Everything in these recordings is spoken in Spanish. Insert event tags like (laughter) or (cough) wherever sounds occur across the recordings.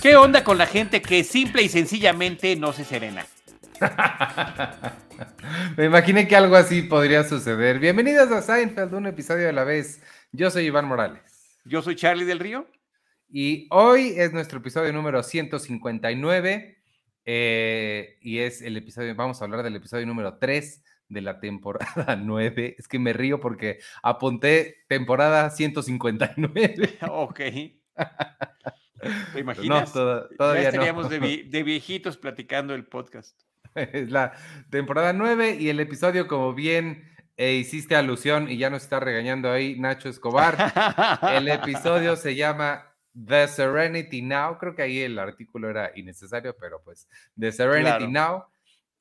¿Qué onda con la gente que simple y sencillamente no se serena? (laughs) Me imaginé que algo así podría suceder. Bienvenidos a Seinfeld, un episodio a la vez. Yo soy Iván Morales. Yo soy Charlie del Río. Y hoy es nuestro episodio número 159. eh, y es el episodio, vamos a hablar del episodio número 3 de la temporada (laughs) 9. Es que me río porque apunté temporada 159. (laughs) Ok. ¿Te (laughs) imaginas? toda- todavía ya no. estaríamos de, vi- de viejitos platicando el podcast. Es la temporada 9 y el episodio, como bien eh, hiciste alusión y ya nos está regañando ahí Nacho Escobar, el episodio se llama The Serenity Now. Creo que ahí el artículo era innecesario, pero pues The Serenity Claro. Now.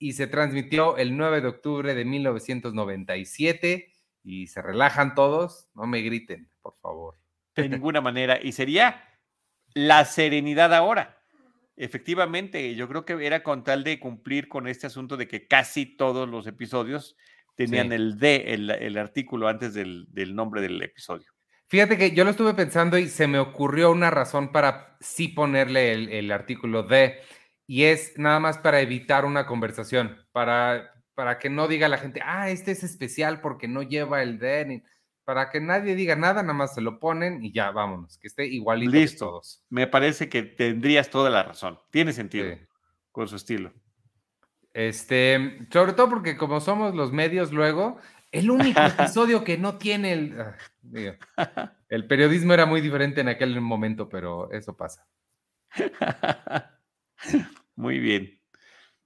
Y se transmitió el 9 de octubre de 1997 y se relajan todos. No me griten, por favor. De (laughs) ninguna manera. Y sería la serenidad ahora. Efectivamente, yo creo que era con tal de cumplir con este asunto de que casi todos los episodios tenían Sí. el D, el, el artículo antes del, del nombre del episodio. Fíjate que yo lo estuve pensando y se me ocurrió una razón para sí ponerle el, el artículo de, y es nada más para evitar una conversación, para, para que no diga la gente, ah, este es especial porque no lleva el de, ni- para que nadie diga nada, nada más se lo ponen y ya, vámonos, que esté igualito que Listo. todos. Me parece que tendrías toda la razón. Tiene sentido Sí. con su estilo. Este, sobre todo porque como somos los medios luego, el único (laughs) episodio que no tiene el... ah, digo, el periodismo era muy diferente en aquel momento, pero eso pasa. (laughs) (laughs) Muy bien.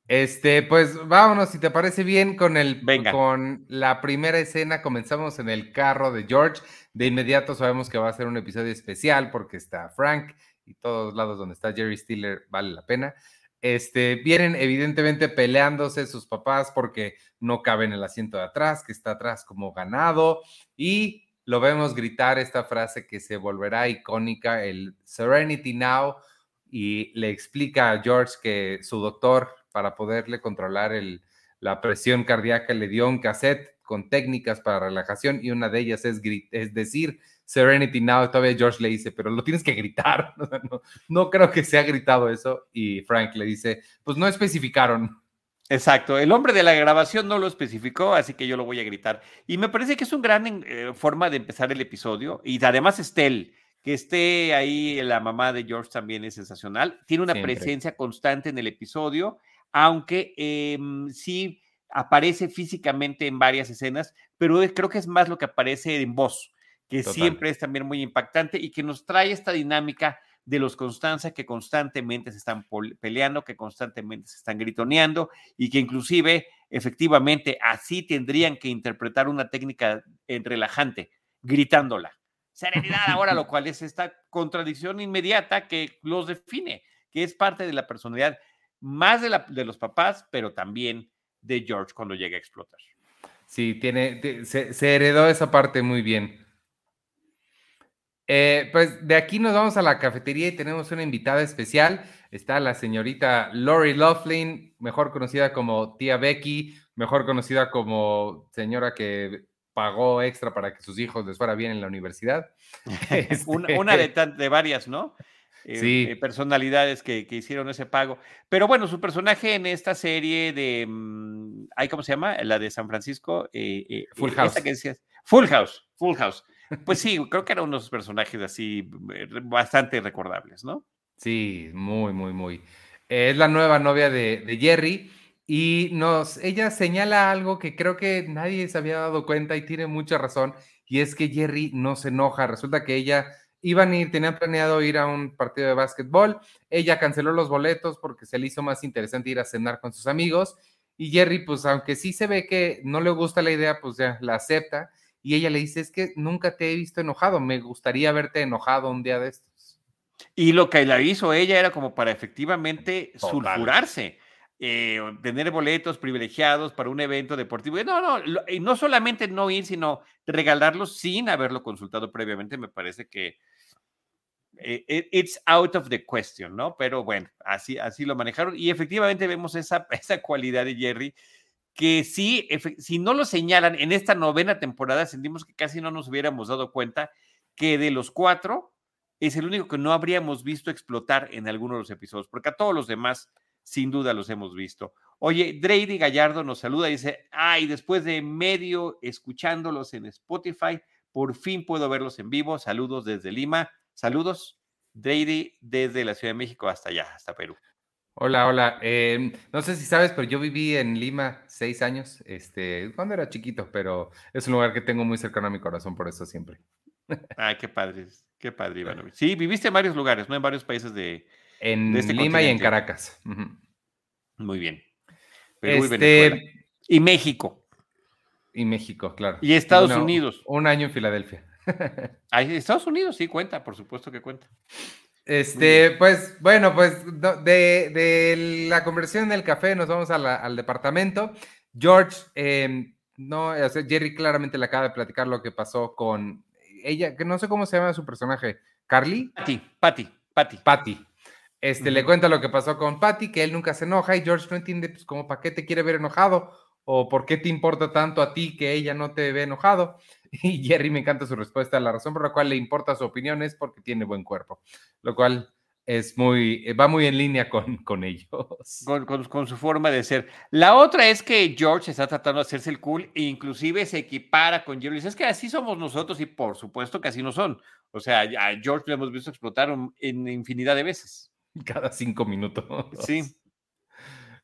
Este, pues vámonos, si te parece bien, con el Venga. con la primera escena. Comenzamos en el carro de George. De inmediato sabemos que va a ser un episodio especial porque está Frank y todos lados donde está Jerry Stiller vale la pena. Este, vienen evidentemente peleándose sus papás porque no cabe en el asiento de atrás, que está atrás como ganado, y lo vemos gritar esta frase que se volverá icónica, el Serenity Now, y le explica a George que su doctor, para poderle controlar la presión cardíaca, le dio un cassette con técnicas para relajación y una de ellas es, es decir Serenity Now. Todavía George le dice, pero lo tienes que gritar. (laughs) No creo que se ha gritado eso. Y Frank le dice, pues no especificaron. Exacto. El hombre de la grabación no lo especificó, así que yo lo voy a gritar. Y me parece que es una gran eh, forma de empezar el episodio. Y además Estel, que esté ahí la mamá de George también es sensacional. Tiene una Siempre. presencia constante en el episodio, aunque em, sí aparece físicamente en varias escenas, pero creo que es más lo que aparece en voz, que Total. siempre es también muy impactante y que nos trae esta dinámica de los Constanza que constantemente se están peleando, que constantemente se están gritoneando y que inclusive efectivamente así tendrían que interpretar una técnica relajante, gritándola. Serenidad ahora, lo cual es esta contradicción inmediata que los define, que es parte de la personalidad más de, los papás, pero también de George cuando llega a explotar. Sí, tiene, se heredó esa parte muy bien. Eh, pues de aquí nos vamos a la cafetería y tenemos una invitada especial. Está la señorita Lori Laughlin, mejor conocida como tía Becky, mejor conocida como señora que pagó extra para que sus hijos les fuera bien en la universidad. una, (laughs) Este, una de, tan- de varias, ¿no? Eh, Sí. eh, personalidades que, que hicieron ese pago. Pero bueno, su personaje en esta serie de, mm, ay, ¿cómo se llama? La de San Francisco. eh, eh, Full eh, House. esta que decías. Full House, Full House. Pues sí, creo que eran unos personajes así eh, bastante recordables, ¿no? Sí, muy, muy, muy. Eh, es la nueva novia de, de Jerry y nos, ella señala algo que creo que nadie se había dado cuenta y tiene mucha razón, y es que Jerry no se enoja. Resulta que ella iban a ir, tenían planeado ir a un partido de básquetbol, ella canceló los boletos porque se le hizo más interesante ir a cenar con sus amigos, y Jerry, pues aunque sí se ve que no le gusta la idea, pues ya la acepta, y ella le dice, es que nunca te he visto enojado, me gustaría verte enojado un día de estos. Y lo que la hizo ella era como para efectivamente Total. sulfurarse, eh, tener boletos privilegiados para un evento deportivo. No, no, y no solamente no ir, sino regalarlos sin haberlo consultado previamente. Me parece que eh, it- it's out of the question, ¿no? Pero bueno, así, así lo manejaron. Y efectivamente vemos esa, (laughs) esa cualidad de Jerry que sí, si no lo señalan en esta novena temporada, sentimos que casi no nos hubiéramos dado cuenta que de los cuatro es el único que no habríamos visto explotar en alguno de los episodios, porque a todos los demás sin duda los hemos visto. Oye, Drady Gallardo nos saluda y dice, ay, después de medio escuchándolos en Spotify, por fin puedo verlos en vivo. Saludos desde Lima. Saludos, Drady, desde la Ciudad de México hasta allá, hasta Perú. Hola, hola. Em, no sé si sabes, pero yo viví en Lima seis años, este, cuando era chiquito, pero es un lugar que tengo muy cercano a mi corazón, por eso siempre. Ay, qué padre, qué padre, (laughs) Iván. Sí, viviste en varios lugares, ¿no? En varios países de. En este Lima y en Caracas. Muy bien. Perú y este Y México. Y México, claro. Y Estados Unidos. Un año en Filadelfia. (laughs) Estados Unidos sí cuenta, por supuesto que cuenta. Este, pues, bueno, pues de, la conversión del café nos vamos al departamento. George, em, no, o sea, Jerry claramente le acaba de platicar lo que pasó con ella, que no sé cómo se llama su personaje, Carly. Patty, Patty, Patty. Patty. Este, le cuenta lo que pasó con Patty, que él nunca se enoja y George no entiende, pues, como, ¿para qué te quiere ver enojado? ¿O por qué te importa tanto a ti que ella no te ve enojado? (laughs) Y Jerry me encanta su respuesta. La razón por la cual le importa su opinión es porque tiene buen cuerpo, lo cual es muy, eh, va muy en línea con, (laughs) con ellos. Con, su forma de ser. La otra es que George está tratando de hacerse el cool e inclusive se equipara con Jerry. Es que así somos nosotros y por supuesto que así no son. O sea, a George lo hemos visto explotar en infinidad de veces. (laughs) Cada cinco minutos. Sí.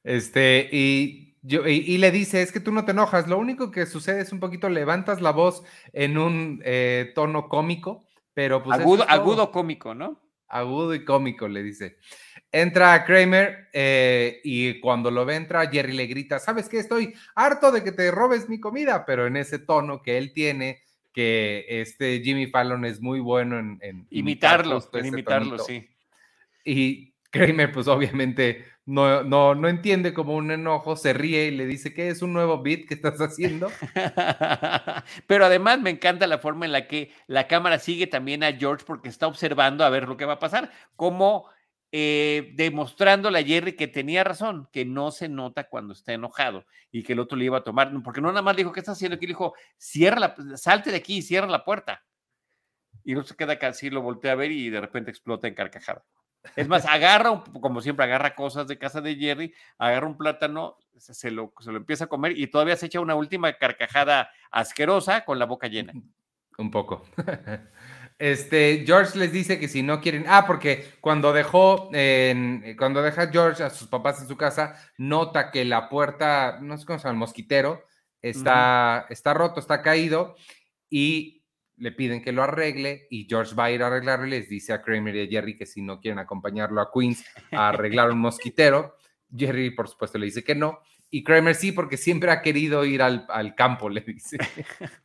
Este, y y, le dice, es que tú no te enojas, lo único que sucede es un poquito levantas la voz en un eh, tono cómico, pero pues... Agudo, agudo cómico, ¿no? Agudo y cómico, le dice. Entra Kramer eh, y cuando lo ve entra, Jerry le grita, ¿sabes qué? Estoy harto de que te robes mi comida, pero en ese tono que él tiene, que este Jimmy Fallon es muy bueno en... imitarlo, en imitarlo, sí. Y Kramer, pues obviamente no, no, no entiende como un enojo, se ríe y le dice que es un nuevo beat que estás haciendo. (laughs) Pero además me encanta la forma en la que la cámara sigue también a George porque está observando a ver lo que va a pasar, como eh, demostrándole a Jerry que tenía razón, que no se nota cuando está enojado y que el otro le iba a tomar, porque no nada más dijo, ¿qué está haciendo? Aquí le dijo, cierra la, salte de aquí y cierra la puerta. Y no se queda casi, lo voltea a ver y de repente explota en carcajada. Es más, agarra, como siempre, agarra cosas de casa de Jerry, agarra un plátano, se lo, se lo empieza a comer y todavía se echa una última carcajada asquerosa con la boca llena. (laughs) Un poco. (laughs) Este, George les dice que si no quieren, ah, porque cuando dejó, en, cuando deja George a sus papás en su casa, nota que la puerta, no sé cómo se llama, el mosquitero, está, está roto, está caído y le piden que lo arregle y George va a ir a arreglarlo y les dice a Kramer y a Jerry que si no quieren acompañarlo a Queens a arreglar un mosquitero, Jerry por supuesto le dice que no y Kramer sí porque siempre ha querido ir al, campo, le dice. (laughs)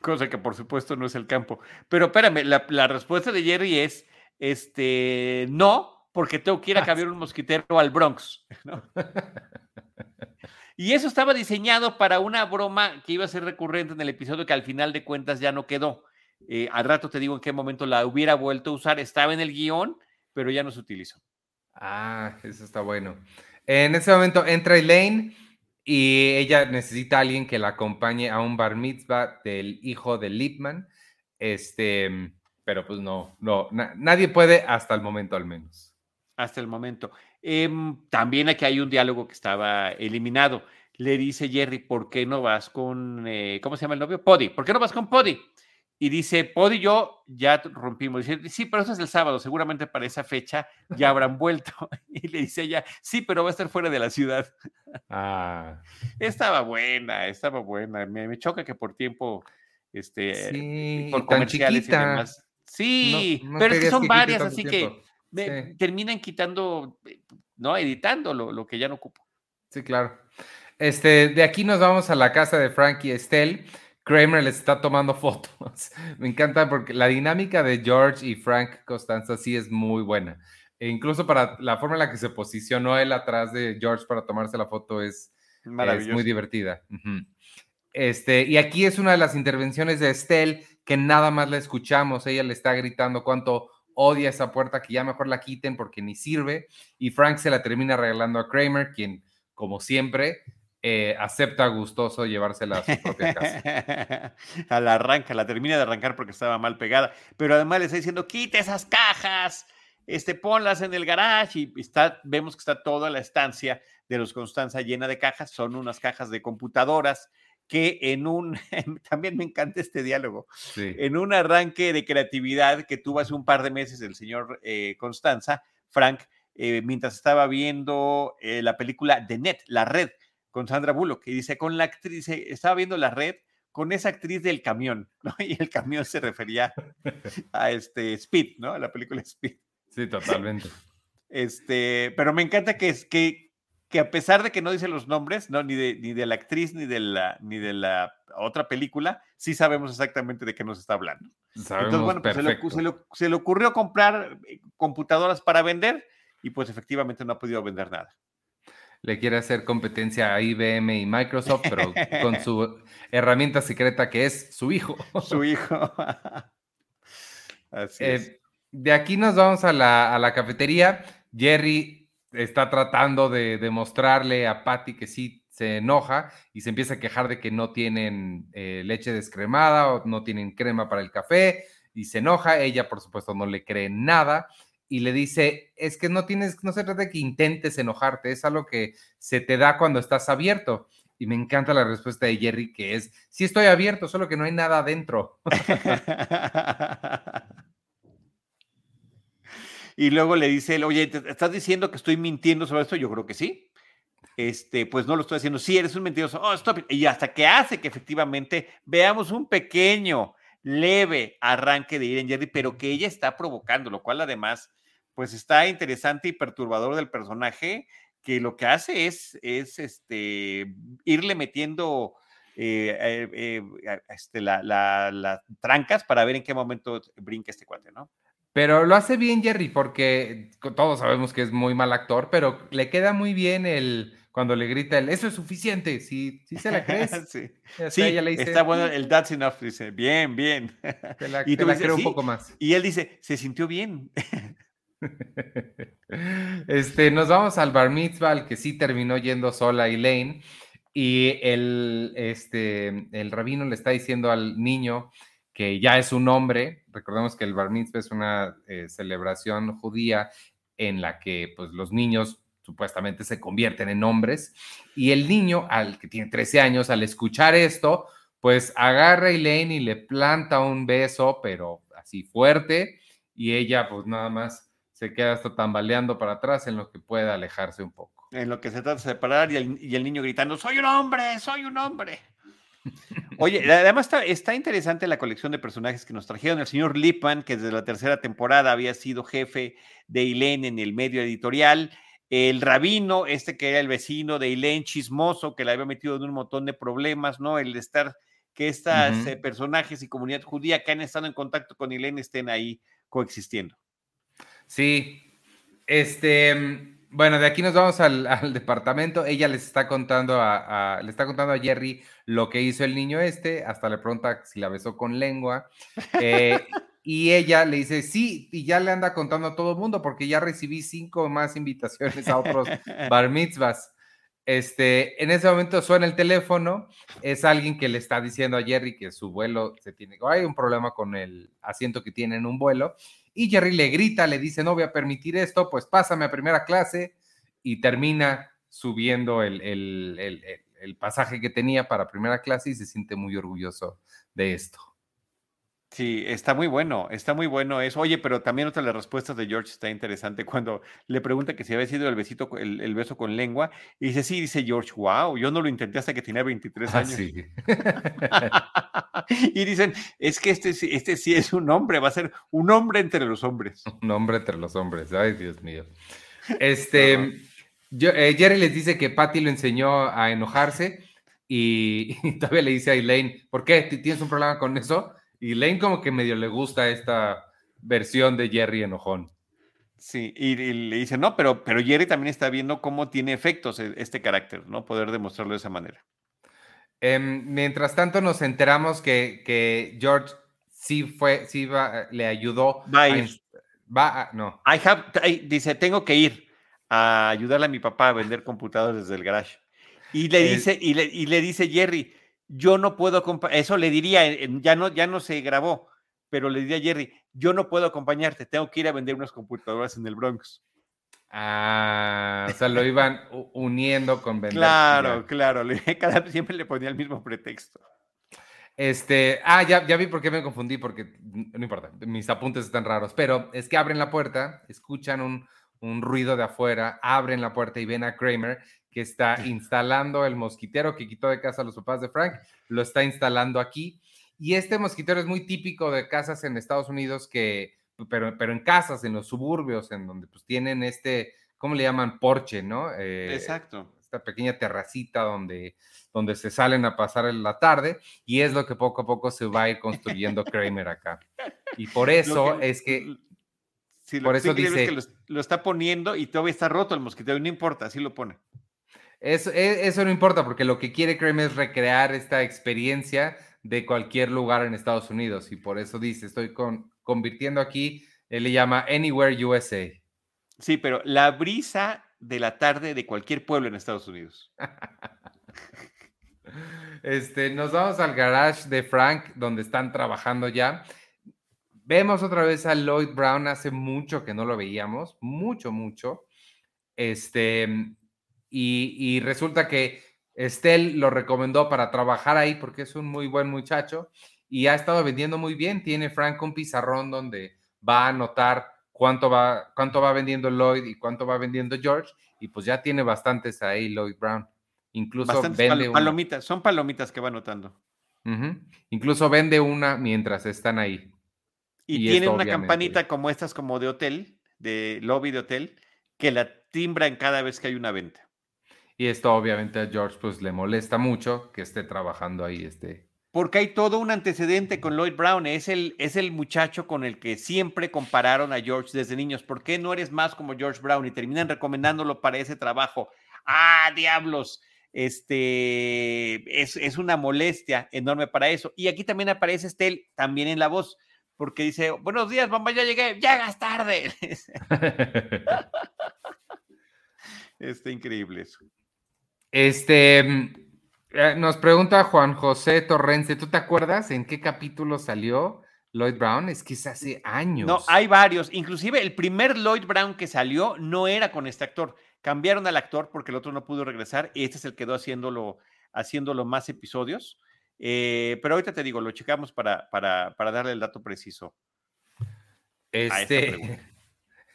Cosa que por supuesto no es el campo. Pero espérame, la, respuesta de Jerry es, este, no, porque tengo que ir a ah, cambiar un mosquitero al Bronx. (laughs) Y eso estaba diseñado para una broma que iba a ser recurrente en el episodio que al final de cuentas ya no quedó. Eh, al rato te digo en qué momento la hubiera vuelto a usar. Estaba en el guion, pero ya no se utilizó. Ah, eso está bueno. En ese momento entra Elaine y ella necesita a alguien que la acompañe a un bar mitzvah del hijo de Lipman. Este, pero pues no, no, nadie puede hasta el momento al menos. Hasta el momento. Em, también aquí hay un diálogo que estaba eliminado. Le dice Jerry, ¿por qué no vas con, eh, ¿cómo se llama el novio? Podi, ¿por qué no vas con Podi? Y dice, Podi y yo ya rompimos. Dice, sí, pero eso es el sábado, seguramente para esa fecha ya habrán vuelto. (laughs) Y le dice ella, sí, pero va a estar fuera de la ciudad. Ah. (laughs) Estaba buena, estaba buena. Me, choca que por tiempo, este, sí, por comerciales y demás. Sí, pero es que son varias, así que terminan quitando, eh, ¿no? Editando lo, que ya no ocupo. Sí, claro. Este, de aquí nos vamos a la casa de Frankie y Estelle. Kramer les está tomando (laughs) fotos. Me encanta porque la dinámica de George y Frank Costanza sí es muy buena. E incluso para la forma en la que se posicionó él atrás de George para tomarse la foto es, es muy divertida. Este, y aquí es una de las intervenciones de Estelle que nada más la escuchamos. Ella le está gritando cuánto odia esa puerta, que ya mejor la quiten porque ni sirve. Y Frank se la termina regalando a Kramer, quien, como siempre, eh, acepta gustoso llevársela a su propia (laughs) casa. a la arranca, la termina de arrancar porque estaba mal pegada, pero además le está diciendo, quita esas cajas, este, ponlas en el garage y está, vemos que está toda la estancia de los Constanza llena de cajas, son unas cajas de computadoras que en un, (laughs) también me encanta este diálogo, en un arranque de creatividad que tuvo hace un par de meses el señor eh, Constanza, Frank, eh, mientras estaba viendo eh, la película The Net, La Red, con Sandra Bullock, y dice, con la actriz, estaba viendo La Red con esa actriz del camión, (laughs) ¿no? Y el camión se refería (laughs) a este Speed, ¿no? A la película Speed. Sí, totalmente. Este, pero me encanta que, es, que, que a pesar de que no dice los nombres, ¿no? Ni de, ni de la actriz ni de la, ni de la otra película, sí sabemos exactamente de qué nos está hablando. Entonces, bueno, pues se le, se le ocurrió comprar eh, computadoras para vender y pues efectivamente no ha podido vender nada le quiere hacer competencia a IBM y Microsoft, pero con (laughs) su herramienta secreta que es su hijo. Su hijo. (laughs) Así es. Eh, de aquí nos vamos a la, cafetería. Jerry está tratando de demostrarle a Patty que sí se enoja y se empieza a quejar de que no tienen eh, leche descremada o no tienen crema para el café y se enoja. Ella, por supuesto, no le cree nada y le dice, es que no tienes, no se trata de que intentes enojarte, es algo que se te da cuando estás abierto. Y me encanta la respuesta de Jerry, que es, sí estoy abierto, solo que no hay nada adentro. (laughs) (laughs) y luego le dice, oye, ¿estás diciendo que estoy mintiendo sobre esto? Yo creo que sí. Este, pues no lo estoy haciendo. Sí, eres un mentiroso. Oh, stop Y hasta que hace que efectivamente veamos un pequeño, leve arranque de Irene Jerry, pero que ella está provocando, lo cual además pues está interesante y perturbador del personaje, que lo que hace es, es este, irle metiendo eh, eh, eh, este, las trancas para ver en qué momento brinca este cuate, ¿no? Pero lo hace bien Jerry, porque todos sabemos que es muy mal actor, pero le queda muy bien el cuando le grita el eso es suficiente, si sí, se la crees. (laughs) sí, sí está bueno el that's enough, dice, bien, bien. (laughs) Te la, y tú la creo un poco más. Y él dice, se sintió bien. (laughs) Este, nos vamos al bar mitzvah, al que sí terminó yendo sola Elaine, y el, este, el rabino le está diciendo al niño que ya es un hombre. Recordemos que el bar mitzvah es una eh, celebración judía en la que pues, los niños supuestamente se convierten en hombres, y el niño, al que tiene 13 años, al escuchar esto, pues agarra a Elaine y le planta un beso, pero así fuerte, y ella pues nada más se queda hasta tambaleando para atrás en lo que pueda alejarse un poco. En lo que se trata de separar y el, niño gritando, soy un hombre, soy un hombre. (laughs) Oye, además está, interesante la colección de personajes que nos trajeron. El señor Lippman, que desde la tercera temporada había sido jefe de Eileen en el medio editorial. El rabino, este que era el vecino de Eileen, chismoso, que le había metido en un montón de problemas, ¿no? El de estar, que estos eh, personajes y comunidad judía que han estado en contacto con Eileen estén ahí coexistiendo. Sí, este, bueno, de aquí nos vamos al, (laughs) departamento. Ella les está contando a, le está contando a Jerry lo que hizo el niño este, hasta le pregunta si la besó con lengua. Eh, y ella le dice, sí, y ya le anda contando a todo el mundo, porque ya recibí cinco más invitaciones a otros (laughs) bar mitzvahs. Este, en ese momento suena el teléfono, es alguien que le está diciendo a Jerry que su vuelo se tiene, hay un problema con el asiento que tiene en un vuelo, y Jerry le grita, le dice, no voy a permitir esto, pues pásame a primera clase y termina subiendo el, el pasaje que tenía para primera clase y se siente muy orgulloso de esto. Sí, está muy bueno, está muy bueno eso. Oye, pero también otra de las respuestas de George está interesante cuando le pregunta que si había sido el besito, el, beso con lengua, y dice, sí, dice George, wow, yo no lo intenté hasta que tenía 23 ah, años. sí. (laughs) y dicen, es que este, este sí es un hombre, va a ser un hombre entre los hombres. (laughs) Un hombre entre los hombres, ay Dios mío. (laughs) Este, yo, eh, Jerry les dice que Patty lo enseñó a enojarse y, y todavía le dice a Elaine, ¿por qué? ¿Tienes un problema con eso? Y Lane como que medio le gusta esta versión de Jerry enojón. Sí, y, le dice, no, pero, pero Jerry también está viendo cómo tiene efectos e, este carácter, ¿no? Poder demostrarlo de esa manera. Em, mientras tanto nos enteramos que, que, George sí fue, sí va, le ayudó. Va a ir. va no. I have, dice, tengo que ir a ayudarle a mi papá a vender computadores desde el garage. Y le dice, y, le, y le dice Jerry, yo no puedo eso le diría, ya no, ya no se grabó, pero le diría a Jerry, yo no puedo acompañarte, tengo que ir a vender unas computadoras en el Bronx. Ah, o sea, lo iban uniendo con vender. Claro, claro, (laughs) cada siempre le ponía el mismo pretexto. Este, ah, ya, ya vi por qué me confundí, porque no importa, mis apuntes están raros, pero es que abren la puerta, escuchan un, un ruido de afuera, abren la puerta y ven a Kramer que está instalando el mosquitero que quitó de casa a los papás de Frank, lo está instalando aquí. Y este mosquitero es muy típico de casas en Estados Unidos que, pero, pero en casas, en los suburbios, en donde pues tienen este, ¿cómo le llaman? Porche, ¿no? Eh, Exacto. Esta pequeña terracita donde, donde se salen a pasar la tarde y es lo que poco a poco se va a ir construyendo Kramer acá. Y por eso es que... por eso dice... que lo, está poniendo y todavía está roto el mosquitero, no importa, así lo pone. Eso, e, eso no importa porque lo que quiere Kramer es recrear esta experiencia de cualquier lugar en Estados Unidos y por eso dice, estoy con, convirtiendo aquí, él le llama Anywhere USA. Sí, pero la brisa de la tarde de cualquier pueblo en Estados Unidos. (laughs) este, nos vamos al garage de Frank, donde están trabajando ya. Vemos otra vez a Lloyd Brown, hace mucho que no lo veíamos, mucho, mucho. Este, y, resulta que Estelle lo recomendó para trabajar ahí porque es un muy buen muchacho y ha estado vendiendo muy bien. Tiene Frank un pizarrón donde va a anotar cuánto va, cuánto va vendiendo Lloyd y cuánto va vendiendo George y pues ya tiene bastantes ahí Lloyd Brown. Incluso vende palomitas, son palomitas que va anotando. Incluso vende una mientras están ahí. Y, tiene una campanita como estas, como de hotel, de lobby de hotel, que la timbran cada vez que hay una venta. Y esto obviamente a George pues le molesta mucho que esté trabajando ahí este. Porque hay todo un antecedente con Lloyd Brown. Es el, es el muchacho con el que siempre compararon a George desde niños. ¿Por qué no eres más como George Brown? Y terminan recomendándolo para ese trabajo. ¡Ah, diablos! Este es, es una molestia enorme para eso. Y aquí también aparece Estel, también en la voz, porque dice: Buenos días, mamá, ya llegué, llegas tarde. (laughs) (laughs) Está increíble eso. Este, mm, eh, nos pregunta Juan José Torrence, ¿tú te acuerdas en qué capítulo salió Lloyd Brown? Es que es hace años. No, hay varios. Inclusive el primer Lloyd Brown que salió no era con este actor. Cambiaron al actor porque el otro no pudo regresar y este es el que quedó haciéndolo, haciéndolo más episodios. Eh, pero ahorita te digo, lo checamos para, para, para darle el dato preciso. Este,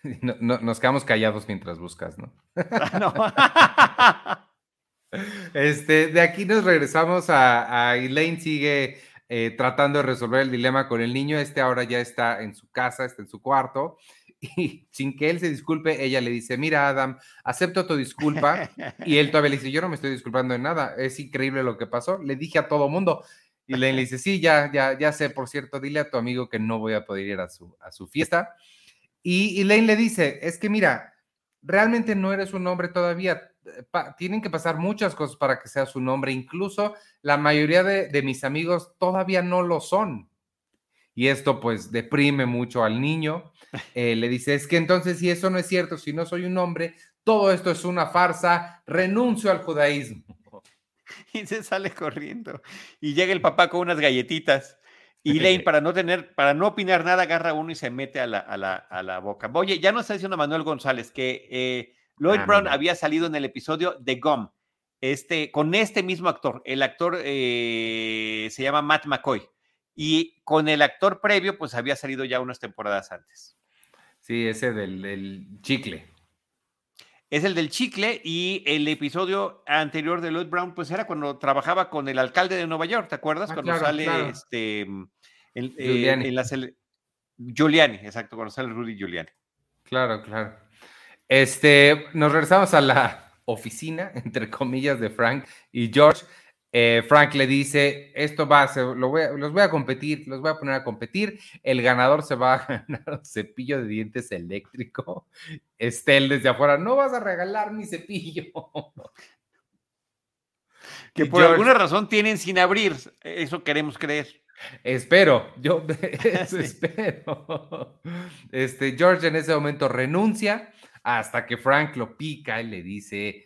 (laughs) nos quedamos callados mientras buscas, ¿no? (laughs) no. (laughs) Este, de aquí nos regresamos a, Elaine, sigue eh, tratando de resolver el dilema con el niño. Este ahora ya está en su casa, está en su cuarto. (laughs) Y sin que él se disculpe, ella le dice, mira Adam, acepto tu disculpa. Y él todavía le dice, yo no me estoy disculpando de nada, es increíble lo que pasó. Le dije a todo mundo. Y Elaine le dice, sí, ya, ya, ya sé, por cierto, dile a tu amigo que no voy a poder ir a su, a su fiesta. Y Elaine le dice, es que mira, realmente no eres un hombre todavía, tienen que pasar muchas cosas para que sea su nombre. Incluso la mayoría de, mis amigos todavía no lo son. Y esto pues deprime mucho al niño. Eh, le dice, es que entonces si eso no es cierto, si no soy un hombre, todo esto es una farsa, renuncio al judaísmo. (laughs) Y se sale corriendo. Y llega el papá con unas galletitas. Y Lane, (laughs) para no tener, para no opinar nada, agarra uno y se mete a la, a la, boca. Oye, ya nos está diciendo Manuel González que eh, Lloyd ah, Brown había salido en el episodio de Gum, este, con este mismo actor. El actor eh, se llama Matt McCoy. Y con el actor previo, pues había salido ya unas temporadas antes. Sí, ese del, chicle. Es el del chicle y el episodio anterior de Lloyd Brown, pues era cuando trabajaba con el alcalde de Nueva York, ¿te acuerdas? Ah, cuando sale este en, eh, la Giuliani, exacto, cuando sale Rudy Giuliani. Claro, claro. Este, nos regresamos a la oficina, (laughs) entre comillas, de Frank y George. Eh, Frank le dice, esto va, a lo voy los voy a competir, los voy a poner a competir, el ganador se va a (laughs) ganar un cepillo de dientes eléctrico. Estel desde afuera, no vas a regalar mi cepillo. Que por alguna razón tienen sin abrir, eso queremos creer. Espero, yo (laughs) espero. Este, George en ese momento renuncia hasta que Frank lo pica y le dice,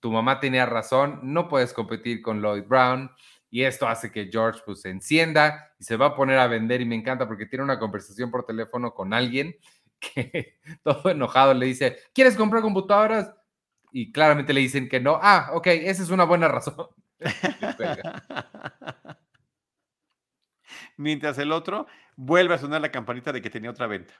tu mamá tenía razón, no puedes competir con Lloyd Brown. Y esto hace que George pues se encienda y se va a poner a vender y me encanta porque tiene una conversación por teléfono con alguien (laughs) que todo enojado le dice, ¿quieres comprar computadoras? Y claramente le dicen que no. Ah, ok, esa es una buena razón. (laughs) (laughs) Mientras el otro vuelve a sonar la campanita de que tenía otra venta.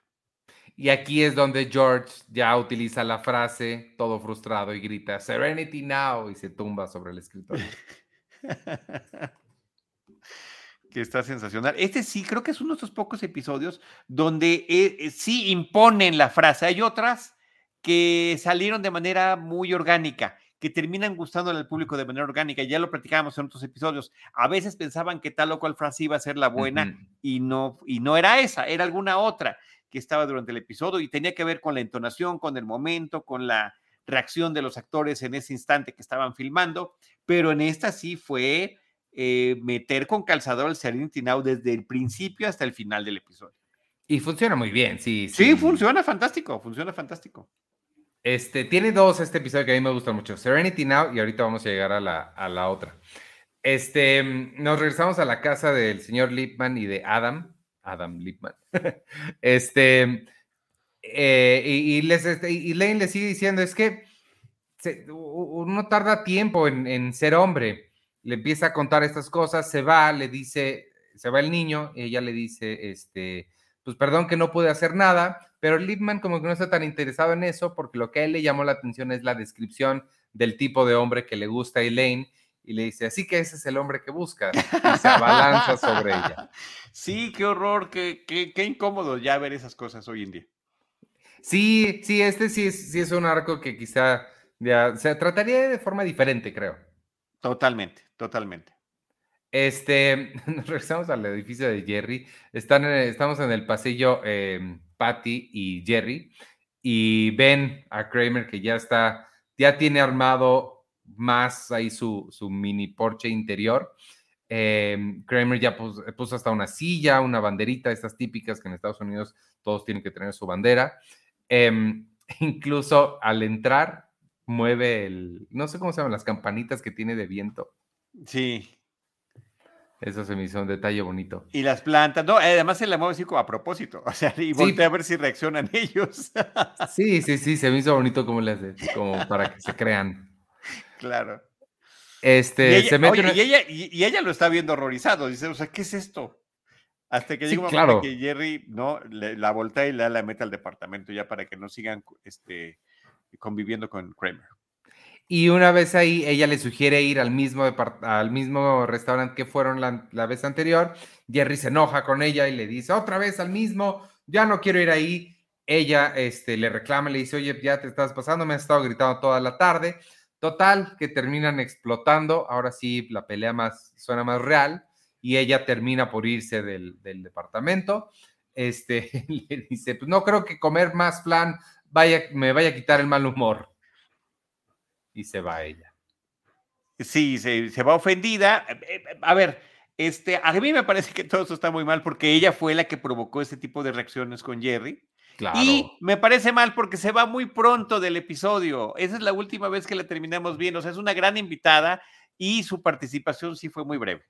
Y aquí es donde George ya utiliza la frase, todo frustrado, y grita, Serenity now, y se tumba sobre el escritorio. (laughs) que está sensacional. Este sí, creo que es uno de esos pocos episodios donde eh, eh, sí imponen la frase. Hay otras que salieron de manera muy orgánica, que terminan gustando al público de manera orgánica. Ya lo platicábamos en otros episodios. A veces pensaban que tal o cual frase iba a ser la buena y, no, y no era esa, era alguna otra que estaba durante el episodio y tenía que ver con la entonación, con el momento, con la reacción de los actores en ese instante que estaban filmando, pero en esta sí fue eh, meter con calzador el Serenity Now desde el principio hasta el final del episodio. Y funciona muy bien, sí. Sí, funciona fantástico, funciona fantástico. Este, tiene dos este episodio que a mí me gusta mucho, Serenity Now y ahorita vamos a llegar a la, a la otra. Este, nos regresamos a la casa del señor Lipman y de Adam, Adam Lipman. (laughs) este, eh, este, y Lane le sigue diciendo, es que uno tarda tiempo en, ser hombre. Le empieza a contar estas cosas, se va, le dice, se va el niño, ella le dice, este, pues perdón que no pude hacer nada, pero Lipman como que no está tan interesado en eso porque lo que a él le llamó la atención es la descripción del tipo de hombre que le gusta a Elaine y le dice, así que ese es el hombre que busca y se abalanza sobre ella. (laughs) Sí, qué horror, qué, qué, incómodo ya ver esas cosas hoy en día. Sí, sí, este sí es, sí es un arco que quizá ya, se trataría de forma diferente, creo. Totalmente, totalmente. Este, (laughs) nos regresamos al edificio de Jerry. Están, estamos en el pasillo eh, Patty y Jerry y ven a Kramer que ya está, ya tiene armado más ahí su, mini porche interior. Em, Kramer ya puso, hasta una silla, una banderita, estas típicas que en Estados Unidos todos tienen que tener su bandera. Em, (laughs) incluso al entrar, mueve el, no sé cómo se llaman, las campanitas que tiene de viento. Sí. Eso se me hizo un detalle bonito. Y las plantas, no, además se la mueve así como a propósito, o sea, y voltea a ver si reaccionan (laughs) ellos. sí, sí, sí, se me hizo bonito como le hace, como para que se crean. Claro. Este, y ella, se mete y, ella, y, ella, lo está viendo horrorizado. Dice, o sea, ¿qué es esto? Hasta que llega un claro. que Jerry no la voltea y la, la mete al departamento ya para que no sigan este, conviviendo con Kramer. Y una vez ahí, ella le sugiere ir al mismo, al mismo restaurante que fueron la, la, vez anterior. Jerry se enoja con ella y le dice, otra vez al mismo, ya no quiero ir ahí. Ella este, le reclama, le dice, oye, ya te estás pasando, me has estado gritando toda la tarde. Total, que terminan explotando. Ahora sí, la pelea más suena más real y ella termina por irse del, departamento. Este (laughs) le dice: Pues no creo que comer más flan vaya, me vaya a quitar el mal humor. Y se va ella. Sí, se, se va ofendida. Eh, eh, a ver, este, a mí me parece que todo eso está muy mal porque ella fue la que provocó ese tipo de reacciones con Jerry. Y me parece mal porque se va muy pronto del episodio. Esa es la última vez que la terminamos viendo. O sea, es una gran invitada y su participación sí fue muy breve.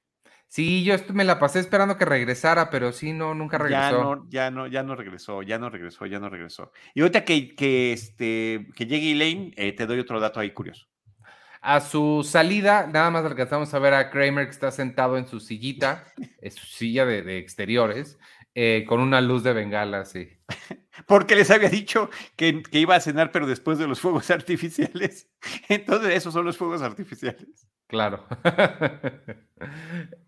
Sí, yo me la pasé esperando que regresara, pero sí, no, nunca regresó. Ya no, ya no, ya no regresó, ya no regresó, ya no regresó. Y ahorita que, que, este, que llegue Elaine, eh, te doy otro dato ahí curioso. A su salida, nada más alcanzamos a ver a Kramer que está sentado en su sillita, en su silla de, de exteriores, eh, con una luz de bengala, sí. (laughs) Porque les había dicho que, iba a cenar, pero después de los fuegos (laughs) artificiales. Entonces, esos son los fuegos artificiales. Claro. (laughs)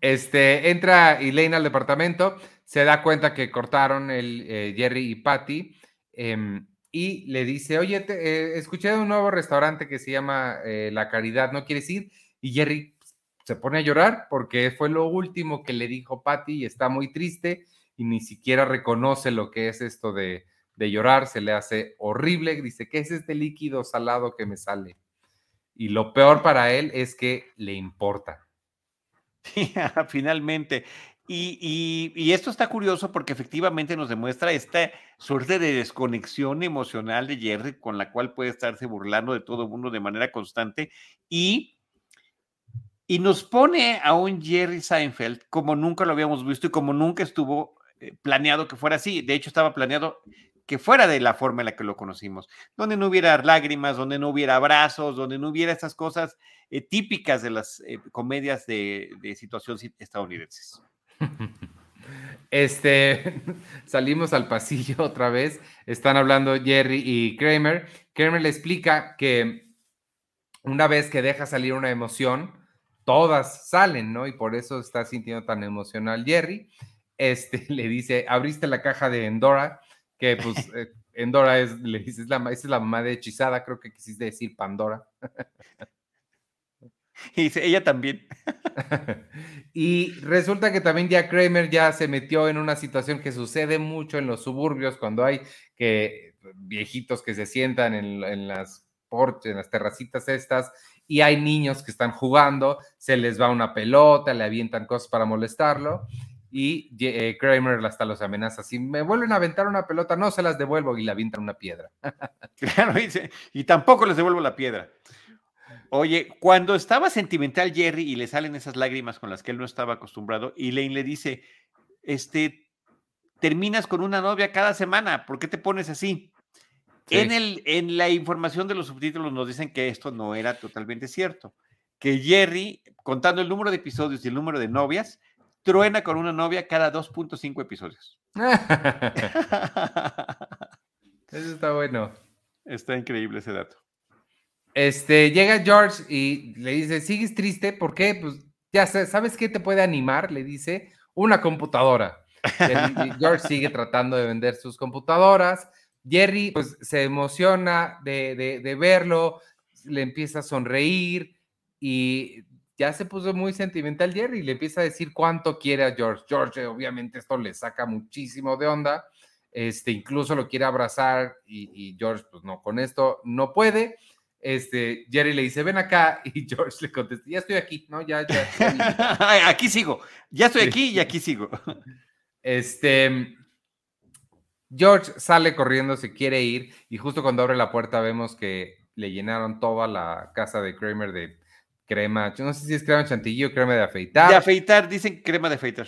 Este, entra Elaine al departamento, se da cuenta que cortaron el eh, Jerry y Patty em, y le dice, oye, eh, escuché de un nuevo restaurante que se llama La Caridad, ¿no quieres ir? Y Jerry se pone a llorar porque fue lo último que le dijo Patty y está muy triste y ni siquiera reconoce lo que es esto de, llorar, se le hace horrible, dice, ¿qué es este líquido salado que me sale? Y lo peor para él es que le importa. (laughs) Finalmente. Y, esto está curioso porque efectivamente nos demuestra esta suerte de desconexión emocional de Jerry con la cual puede estarse burlando de todo mundo de manera constante y, y nos pone a un Jerry Seinfeld como nunca lo habíamos visto y como nunca estuvo eh, planeado que fuera así. De hecho, estaba planeado que fuera de la forma en la que lo conocimos, donde no hubiera lágrimas, donde no hubiera abrazos, donde no hubiera estas cosas eh, típicas de las eh, comedias de, de situación estadounidenses. (laughs) Este, (laughs) salimos al pasillo (laughs) otra vez. Están hablando Jerry y Kramer. Kramer le explica que una vez que deja salir una emoción, todas salen, ¿no? Y por eso está sintiendo tan emocional Jerry. Este, le dice, abriste la caja de Endora, que pues eh, Endora es, le dice, la, es la mamá de hechizada, creo que quisiste decir Pandora. (laughs) Y dice, ella también. (laughs) y resulta que también ya Kramer ya se metió en una situación que sucede mucho en los suburbios cuando hay que viejitos que se sientan en, las porches, en las terracitas estas, y hay niños que están jugando, se les va una pelota, le avientan cosas para molestarlo, y eh, Kramer hasta los amenaza, si me vuelven a aventar una pelota, no se las devuelvo, y le avientan una piedra. (laughs) claro, y tampoco les devuelvo la piedra. Oye, cuando estaba sentimental Jerry y le salen esas lágrimas con las que él no estaba acostumbrado, y Lane le dice, este, terminas con una novia cada semana, ¿por qué te pones así? En, el, en la información de los subtítulos nos dicen que esto no era totalmente cierto, que Jerry, contando el número de episodios y el número de novias, truena con una novia cada 2.5 episodios. (laughs) Eso está bueno. Está increíble ese dato. Este, llega George y le dice, ¿sigues triste? ¿Por qué? Pues ya sabes qué te puede animar, le dice, una computadora. (laughs) George sigue tratando de vender sus computadoras. Jerry pues se emociona de, verlo, le empieza a sonreír y ya se puso muy sentimental Jerry y le empieza a decir cuánto quiere a George. George obviamente esto le saca muchísimo de onda, este, incluso lo quiere abrazar y, y George pues no, con esto no puede este, Jerry le dice, ven acá, (laughs) y George le contesta, ya estoy aquí, ¿no? Ya, ya. (laughs) aquí sigo, ya estoy aquí y aquí sigo. (laughs) Este, George sale corriendo, se quiere ir, y justo cuando abre la puerta vemos que le llenaron toda la casa de Kramer de crema, no sé si es crema chantilly o crema de afeitar. De afeitar, dicen crema de afeitar.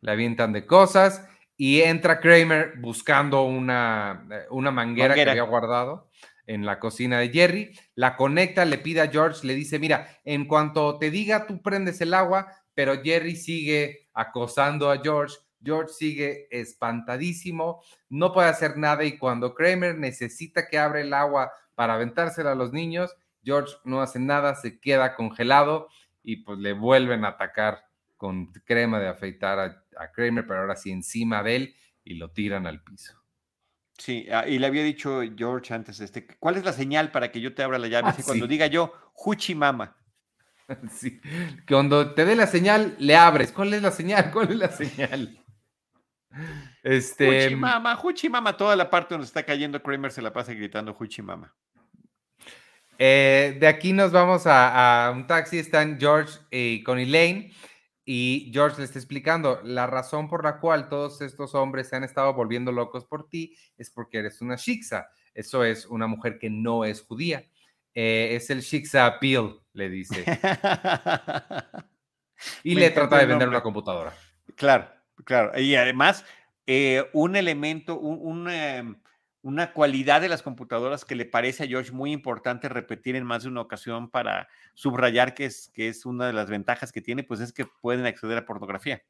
Le avientan de cosas, y entra Kramer buscando una, una manguera. que había guardado en la cocina de Jerry, la conecta, le pide a George, le dice, mira, en cuanto te diga, tú prendes el agua, pero Jerry sigue acosando a George, George sigue espantadísimo, no puede hacer nada y cuando Kramer necesita que abra el agua para aventársela a los niños, George no hace nada, se queda congelado y pues le vuelven a atacar con crema de afeitar a, a Kramer, pero ahora sí encima de él y lo tiran al piso. Sí, ah, y le había dicho George antes, este, ¿cuál es la señal para que yo te abra la llave? Ah, cuando diga yo, Huchi Mama. (laughs) Sí, cuando te dé la señal, le abres. ¿Cuál es la señal? (laughs) ¿Cuál es la señal? Este. Huchi Mama, Huchi Mama, toda la parte donde está cayendo Kramer se la pasa gritando Huchi Mama. Eh, de aquí nos vamos a, un taxi, están George y con Elaine. Y George le está explicando, la razón por la cual todos estos hombres se han estado volviendo locos por ti es porque eres una shiksa. Eso es una mujer que no es judía. Eh, es el shiksa appeal, le dice. (laughs) y le trata de vender una computadora. Claro, claro. Y además, eh, un elemento, un, em, una cualidad de las computadoras que le parece a George muy importante repetir en más de una ocasión para subrayar que es, que es una de las ventajas que tiene, pues es que pueden acceder a pornografía.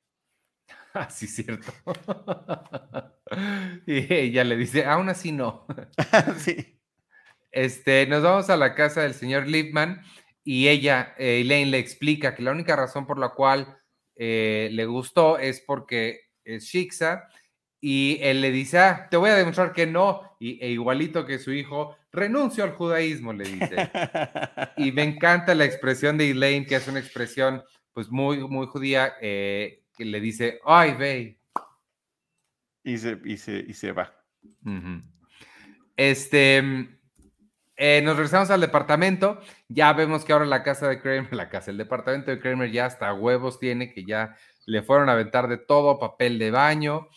(laughs) Ah, sí, cierto. (laughs) y ella le dice, aún así no. (laughs) sí. Este, nos vamos a la casa del señor Liebman y ella, eh, Elaine, le explica que la única razón por la cual eh, le gustó es porque es Shiksa y él le dice, ah, te voy a demostrar que no, y, e igualito que su hijo, renuncio al judaísmo, le dice. (laughs) y me encanta la expresión de Elaine, que es una expresión pues muy, muy judía, eh, que le dice, ay, ve. Y se, y se, se va. Este, eh, nos regresamos al departamento. Ya vemos que ahora la casa de Kramer, (laughs) la casa, el departamento de Kramer ya hasta huevos tiene, que ya le fueron a aventar de todo, papel de baño,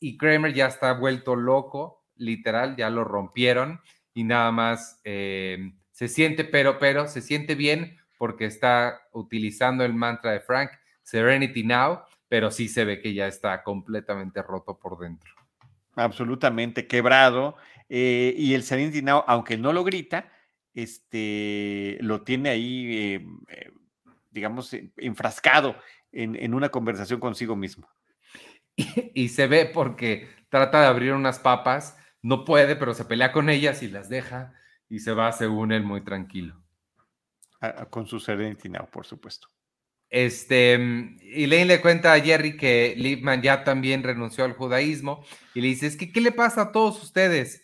y Kramer ya está vuelto loco, literal, ya lo rompieron y nada más eh, se siente, pero, pero, se siente bien porque está utilizando el mantra de Frank, Serenity Now, pero sí se ve que ya está completamente roto por dentro. Absolutamente quebrado. Eh, y el Serenity Now, aunque no lo grita, este, lo tiene ahí, eh, digamos, enfrascado en, una conversación consigo mismo. (laughs) Y, se ve porque trata de abrir unas papas, no puede, pero se pelea con ellas y las deja y se va según él muy tranquilo. con su Serenity Now, por supuesto. Este, Elaine le cuenta a Jerry que Liebman ya también renunció al judaísmo y le dice, es que, ¿qué le pasa a todos ustedes?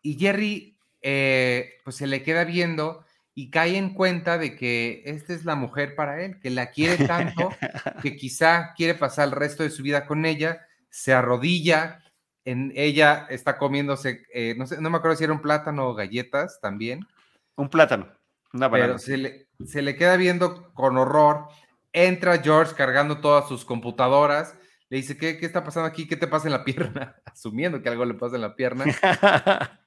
Y Jerry, eh, pues se le queda viendo y cae en cuenta de que esta es la mujer para él, que la quiere tanto, (laughs) que quizá quiere pasar el resto de su vida con ella, se arrodilla, en ella está comiéndose, eh, no sé, no me acuerdo si era un plátano o galletas también. Un plátano, una banana. Pero se le, se le queda viendo con horror Entra George cargando todas sus computadoras. Le dice, ¿qué, está pasando aquí? ¿Qué te pasa en la (laughs) pierna? Asumiendo que algo le pasa en la pierna. (laughs)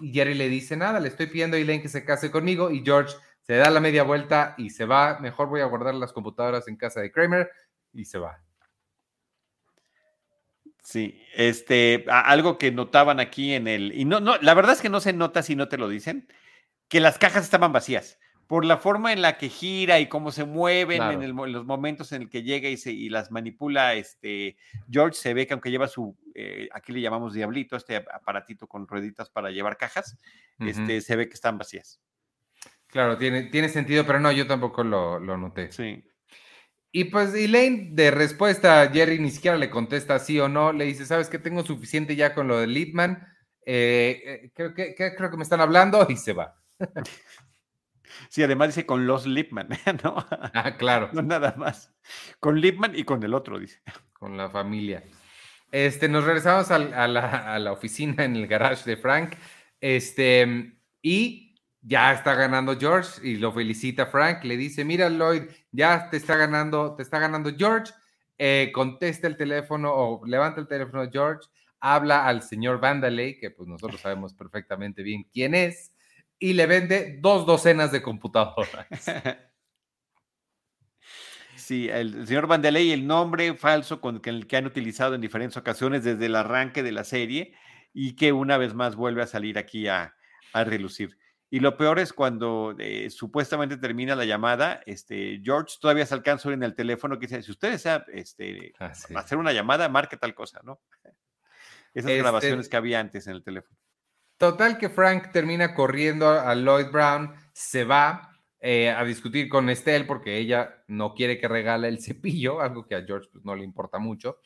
y Jerry le dice, nada, le estoy pidiendo a Elaine que se case conmigo. Y George se da la media vuelta y se va. Mejor voy a guardar las computadoras en casa de Kramer. Y se va. Sí, este, algo que notaban aquí en el, y no, no, la verdad es que no se nota si no te lo dicen, que las cajas estaban vacías por la forma en la que gira y cómo se mueven en, los momentos en el que llega y, se, y las manipula, este, George se ve que aunque lleva su, eh, aquí le llamamos diablito, este aparatito con rueditas para llevar cajas, este, se ve que están vacías. Claro, tiene, tiene sentido, pero no, yo tampoco lo, lo noté. Sí. Y pues Elaine, de respuesta, Jerry ni siquiera le contesta sí o no, le dice, ¿sabes que Tengo suficiente ya con lo de Littman, eh, eh, creo, que, creo que me están hablando (laughs) y se va. Sí, además dice con los Lipman, (laughs) ¿no? Ah, claro. No nada más. Con Lipman y con el otro, dice. Con la familia. Este, nos regresamos a, la, oficina en el garage de Frank. Este, y ya está ganando George y lo felicita Frank. Le dice: Mira, Lloyd, ya te está ganando, te está ganando George. Eh, contesta el teléfono o levanta el teléfono George, habla al señor Vandalay, que pues nosotros sabemos perfectamente bien quién es y le vende dos docenas de computadoras. (laughs) Sí, el, señor Vandeley, el nombre falso con el que han utilizado en diferentes ocasiones desde el arranque de la serie y que una vez más vuelve a salir aquí a, relucir. Y lo peor es cuando eh, supuestamente termina la llamada, este, George todavía se alcanza en el teléfono que dice, si usted desea este, ah, hacer una llamada, marque tal cosa, ¿no? Esas este grabaciones que había antes en el teléfono. Total que Frank termina corriendo a Lloyd Brown, se va eh, a discutir con Estelle porque ella no quiere que regale el (laughs) cepillo, algo que a George pues, no le importa mucho.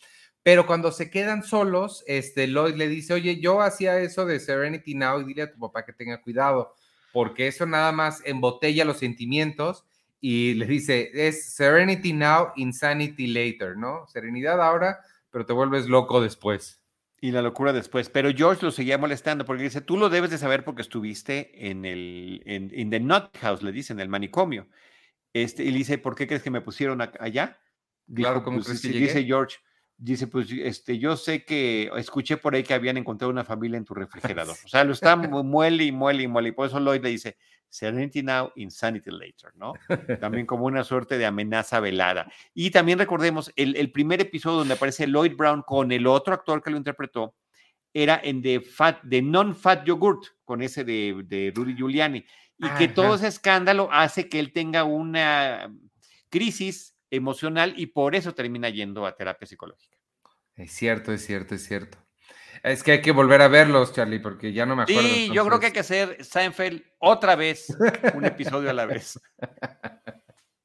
Pero cuando se quedan solos, este, Lloyd le dice, oye, yo hacía eso de Serenity Now y dile a tu papá que tenga cuidado, porque eso nada más embotella los sentimientos y le dice, es Serenity Now, Insanity Later, ¿no? Serenidad ahora, pero te vuelves loco después. Y la locura después. Pero George lo seguía molestando porque dice, tú lo debes de saber porque estuviste en el, en, in the nut house, le dice, en el manicomio. Este, y le dice, ¿por qué crees que me pusieron allá? claro, como pues, dice George, dice, pues este, yo sé que escuché por ahí que habían encontrado una familia en tu refrigerador. O sea, lo está muele y muele y muele. Y por eso Lloyd le dice, Serenity Now, Insanity Later, ¿no? También como una suerte de amenaza velada. Y también recordemos, el, primer episodio donde aparece Lloyd Brown con el otro actor que lo interpretó, era en The, Fat, de Non-Fat Yogurt, con ese de, Rudy Giuliani. Y que todo ese escándalo hace que él tenga una crisis emocional y por eso termina yendo a terapia psicológica. Es cierto, es cierto, es cierto. Es que hay que volver a verlos, Charlie, porque ya no me acuerdo. Sí, yo creo que hay que hacer Seinfeld otra vez, un episodio a la vez.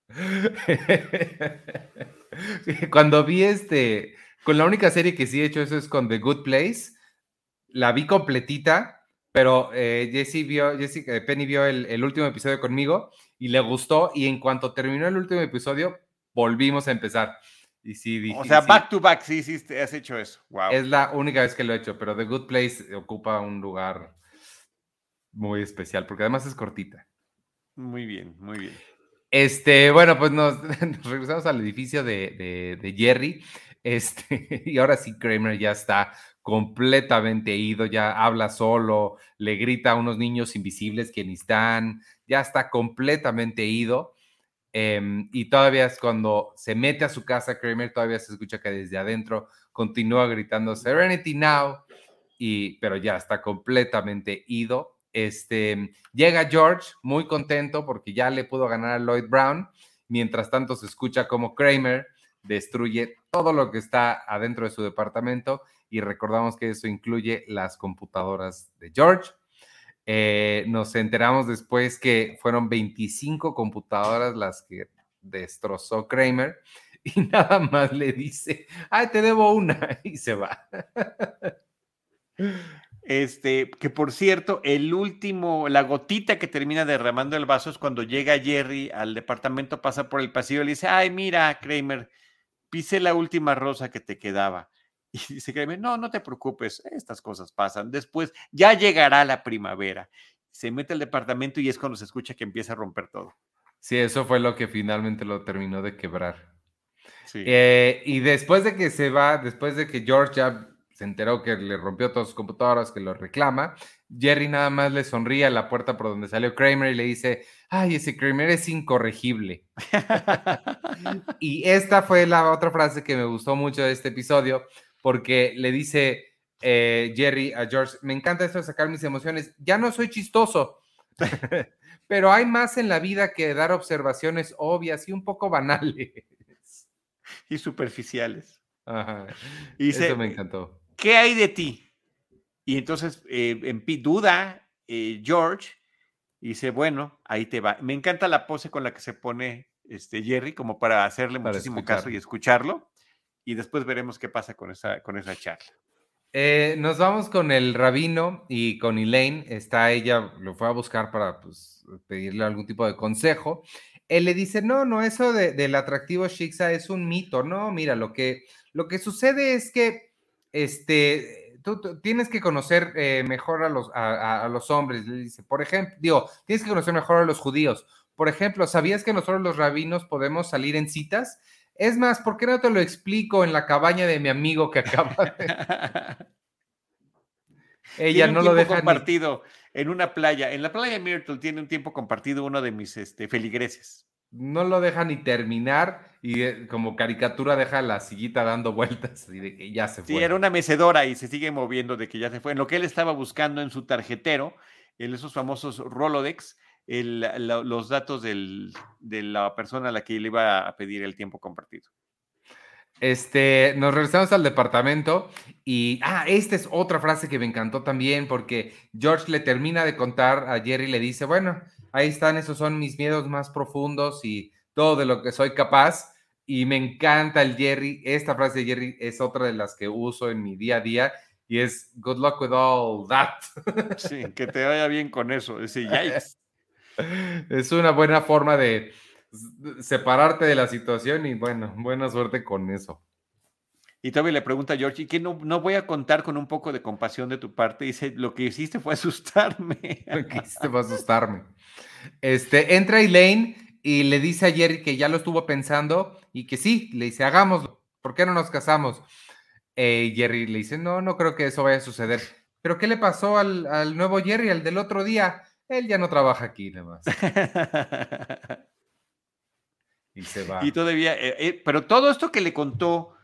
(laughs) Cuando vi este, con la única serie que sí he hecho eso es con The Good Place, la vi completita, pero eh, vio, Jessica, eh, Penny vio el, el último episodio conmigo y le gustó y en cuanto terminó el último episodio, volvimos a empezar. Y sí, o sea, back to back, sí, sí, has hecho eso. Wow. Es la única vez que lo he hecho, pero The Good Place ocupa un lugar muy especial, porque además es cortita. Muy bien, muy bien. Este, bueno, pues nos, (laughs) regresamos al edificio de, de, Jerry. Este, (laughs) y ahora sí, Kramer ya está completamente ido, ya habla solo, le grita a unos niños invisibles que ni están, ya está completamente ido. Em, y todavía es cuando se mete a su casa, Kramer todavía se escucha que desde adentro continúa gritando Serenity Now, y, pero ya está completamente ido. Este, llega George muy contento porque ya le pudo ganar a Lloyd Brown. Mientras tanto se escucha como Kramer destruye todo lo que está adentro de su departamento y recordamos que eso incluye las computadoras de George. Eh, nos enteramos después que fueron 25 computadoras las que destrozó Kramer (laughs) y nada más le dice, ay, te debo una (laughs) y se va. Este, que por cierto, el último, la gotita que termina derramando el vaso es cuando llega Jerry al departamento, pasa por el pasillo y le dice, ay, mira, Kramer, pise la última rosa que te quedaba. Y dice Kramer, no, no te preocupes, estas cosas pasan. Después ya llegará la primavera. Se mete al departamento y es cuando se escucha que empieza a romper todo. Sí, eso fue lo que finalmente lo terminó de quebrar. Sí. Eh, y después de que se va, después de que George ya se enteró que le rompió todas sus computadoras, que lo reclama. Jerry nada más le sonríe a la puerta por donde salió Kramer y le dice, ay, ese Kramer es incorregible. (laughs) y esta fue la otra frase que me gustó mucho de este episodio, porque le dice eh, Jerry a George, me encanta esto de sacar mis emociones, ya no soy chistoso. (laughs) Pero hay más en la vida que dar observaciones obvias y un poco banales. Y superficiales. Ajá. Y Eso me encantó. ¿qué hay de ti? Y entonces eh, en duda eh, George y dice, bueno, ahí te va. Me encanta la pose con la que se pone este Jerry, como para hacerle muchísimo caso y escucharlo. Y después veremos qué pasa con esa, con esa charla. Eh, nos vamos con el rabino y con Elaine. Está ella, lo fue a buscar para pues, pedirle algún tipo de consejo. Él le dice, no, no, eso del atractivo Shiksa es un mito. No, mira, lo que, lo que sucede es que este, tú, tienes que conocer eh, mejor a los, a, los hombres, le dice, por ejemplo, digo, tienes que conocer mejor a los judíos. Por ejemplo, ¿sabías que nosotros los rabinos podemos salir en citas? Es más, ¿por qué no te lo explico en la cabaña de mi amigo que acaba de... (laughs) Ella no lo deja compartido en una playa. En la playa Myrtle tiene un tiempo compartido uno de mis este, feligreses no lo deja ni terminar y eh, como caricatura deja la sillita dando vueltas y de que ya se fue. Sí, era una mecedora y se sigue moviendo de que ya se fue. En lo que él estaba buscando en su tarjetero, en esos famosos Rolodex, los datos de la persona a la que le iba a pedir el tiempo compartido. Este, nos regresamos al departamento y, ah, esta es otra frase que me encantó también porque George le termina de contar a Jerry le dice, bueno, ahí están, esos son mis miedos más profundos y todo de lo que soy capaz. Y me encanta el Jerry. Esta frase de Jerry es otra de las que uso en mi día a día y es good luck with all that. Sí, que te vaya bien con eso. (laughs) Es, es una buena forma de separarte de la situación y bueno, buena suerte con eso. Y todavía le pregunta a George, ¿y qué no, no voy a contar con un poco de compasión de tu parte? dice, lo que hiciste fue asustarme. (laughs) lo que hiciste fue asustarme. Este, entra Elaine y le dice a Jerry que ya lo estuvo pensando y que sí, le dice, hagámoslo, ¿por qué no nos casamos? Eh, Jerry le dice, no, no creo que eso vaya a suceder. ¿Pero qué le pasó al, al nuevo Jerry, al del otro día? Él ya no trabaja aquí, nada más. (laughs) y se va. Y todavía, eh, eh, pero todo esto que le contó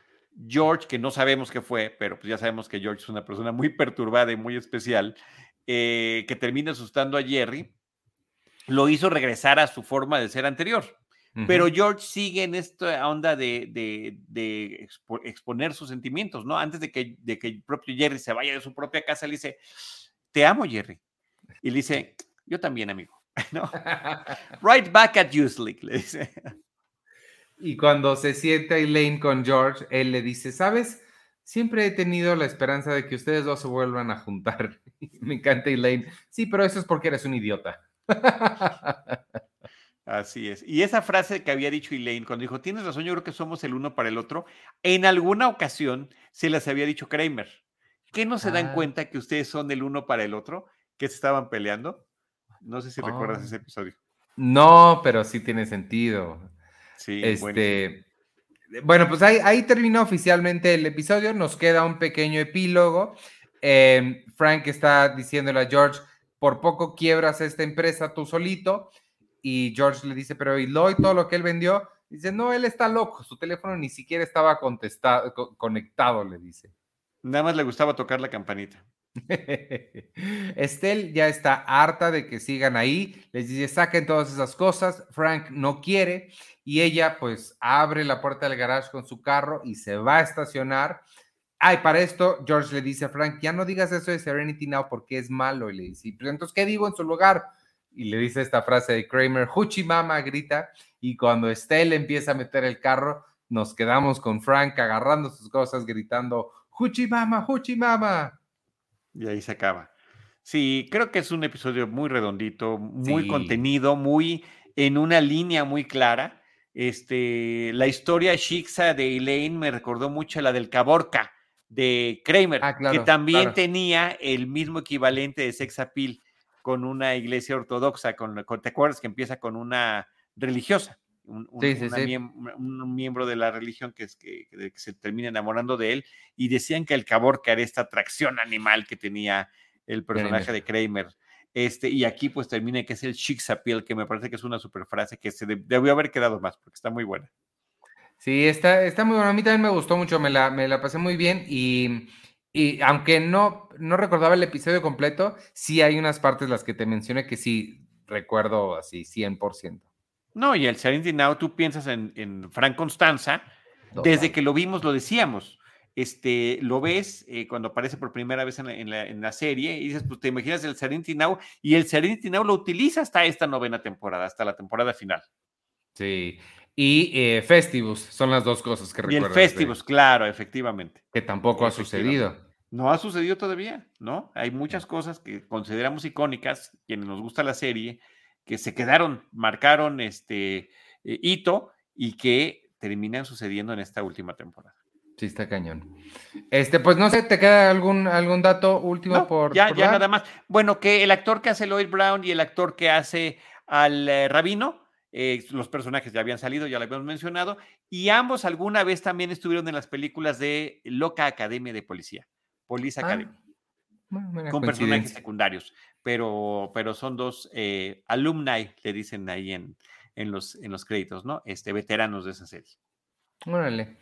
George, que no sabemos qué fue, pero pues ya sabemos que George es una persona muy perturbada y muy especial, que termina asustando a Jerry lo hizo regresar a su forma de ser anterior. Pero George sigue en esta onda de, exponer sus sentimientos, ¿no? Antes de que, de que el propio Jerry se vaya de su propia casa, le dice, te amo, Jerry. Y le dice, yo también, amigo. (laughs) ¿No? (laughs) right back at you, Slick, le dice. Y cuando se sienta Elaine con George, él le dice, ¿sabes? Siempre he tenido la esperanza de que ustedes dos se vuelvan a juntar. (laughs) Me encanta Elaine. Sí, pero eso es porque eres un idiota. Así es. Y esa frase que había dicho Elaine cuando dijo, tienes razón, yo creo que somos el uno para el otro, en alguna ocasión se las había dicho Kramer. ¿Qué no se dan ah. cuenta que ustedes son el uno para el otro? Que se estaban peleando. No sé si recuerdas ese episodio. No, pero sí tiene sentido. Sí, este, bueno, pues ahí, ahí terminó oficialmente el episodio. Nos queda un pequeño epílogo. Em, Frank está diciéndole a George, por poco quiebras esta empresa tú solito. Y George le dice, pero ¿y Lloyd todo lo que él vendió? Dice, no, él está loco, su teléfono ni siquiera estaba contestado, conectado, le dice. Nada más le gustaba tocar la campanita. (laughs) Estelle ya está harta de que sigan ahí, les dice, saquen todas esas cosas, Frank no quiere y ella pues abre la puerta del garage con su carro y se va a estacionar. Ay, para esto George le dice a Frank, ya no digas eso de Serenity Now porque es malo. Y le dice, pues, entonces, ¿qué digo en su lugar? Y le dice esta frase de Kramer, Huchi Mama, grita. Y cuando Estelle empieza a meter el carro, nos quedamos con Frank agarrando sus cosas, gritando, Huchi Mama, Huchi Mama. Y ahí se acaba. Sí, creo que es un episodio muy redondito, muy contenido, muy en una línea muy clara. Este, la historia Shixa de Elaine me recordó mucho la del Caborca de Kramer, ah, que también tenía el mismo equivalente de sex appeal con una iglesia ortodoxa, con, ¿te acuerdas que empieza con una religiosa? Un, miembro de la religión que, es, que, se termina enamorando de él y decían que el Caborca era esta atracción animal que tenía el personaje de Kramer. Este, y aquí pues termina que es el Appeal, que me parece que es una super frase que se debió haber quedado más, porque está muy buena. Sí, está, está muy buena. A mí también me gustó mucho, me la, me la pasé muy bien y, y aunque no, no recordaba el episodio completo, sí hay unas partes las que te mencioné que sí recuerdo así 100%. No, y el Serenity Now, tú piensas en, en Frank Constanza, desde que lo vimos lo decíamos este, lo ves eh, cuando aparece por primera vez en la, serie y dices, pues te imaginas el Serenity Now y el Serenity Now lo utiliza hasta esta novena temporada, hasta la temporada final. Sí, y eh, Festivus son las dos cosas que recuerdo. Y el Festivus, claro, efectivamente. Que tampoco ha sucedido. No ha sucedido todavía, ¿no? Hay muchas cosas que consideramos icónicas, quienes nos gusta la serie, que se quedaron, marcaron este eh, hito y que terminan sucediendo en esta última temporada. Sí, está cañón. Este, pues no sé, ¿te queda algún, algún dato último por. Ya, ya nada más. Bueno, que el actor que hace Lloyd Brown y el actor que hace al eh, rabino, eh, los personajes ya habían salido, ya lo habíamos mencionado, y ambos alguna vez también estuvieron en las películas de Loca Academia de Policía, Police ah, Academy, con personajes secundarios, pero, pero son dos eh, alumni, le dicen ahí en, en, los, en los créditos, ¿no? Este, veteranos de esa serie. Órale.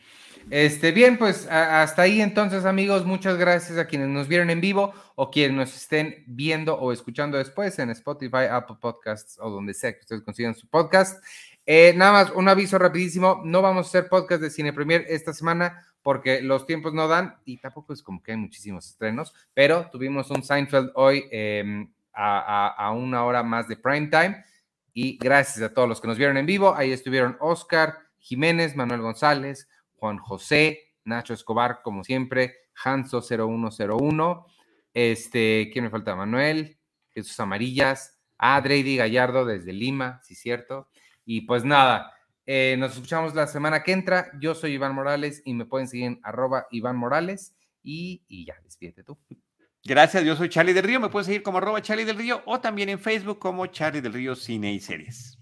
Este, bien, pues hasta ahí entonces, amigos. Muchas gracias a quienes nos vieron en vivo o quienes nos estén viendo o escuchando después en Spotify, Apple Podcasts o donde sea que ustedes consigan su podcast. Eh, nada más, un aviso rapidísimo. No vamos a hacer podcast de Cine Premier esta semana porque los tiempos no dan y tampoco es como que hay muchísimos estrenos, pero tuvimos un Seinfeld hoy em, a, una hora más de prime time y gracias a todos los que nos vieron en vivo. Ahí estuvieron Oscar. Jiménez, Manuel González, Juan José, Nacho Escobar, como siempre, Hanso 0101, este, ¿quién me falta? Manuel, Jesús Amarillas, Adreidy Gallardo desde Lima, sí, cierto. Y pues nada, eh, nos escuchamos la semana que entra. Yo soy Iván Morales y me pueden seguir en arroba Iván Morales y, y ya, despídete tú. Gracias, yo soy Charlie del Río, me pueden seguir como arroba Charlie del Río o también en Facebook como Charlie del Río Cine y Series.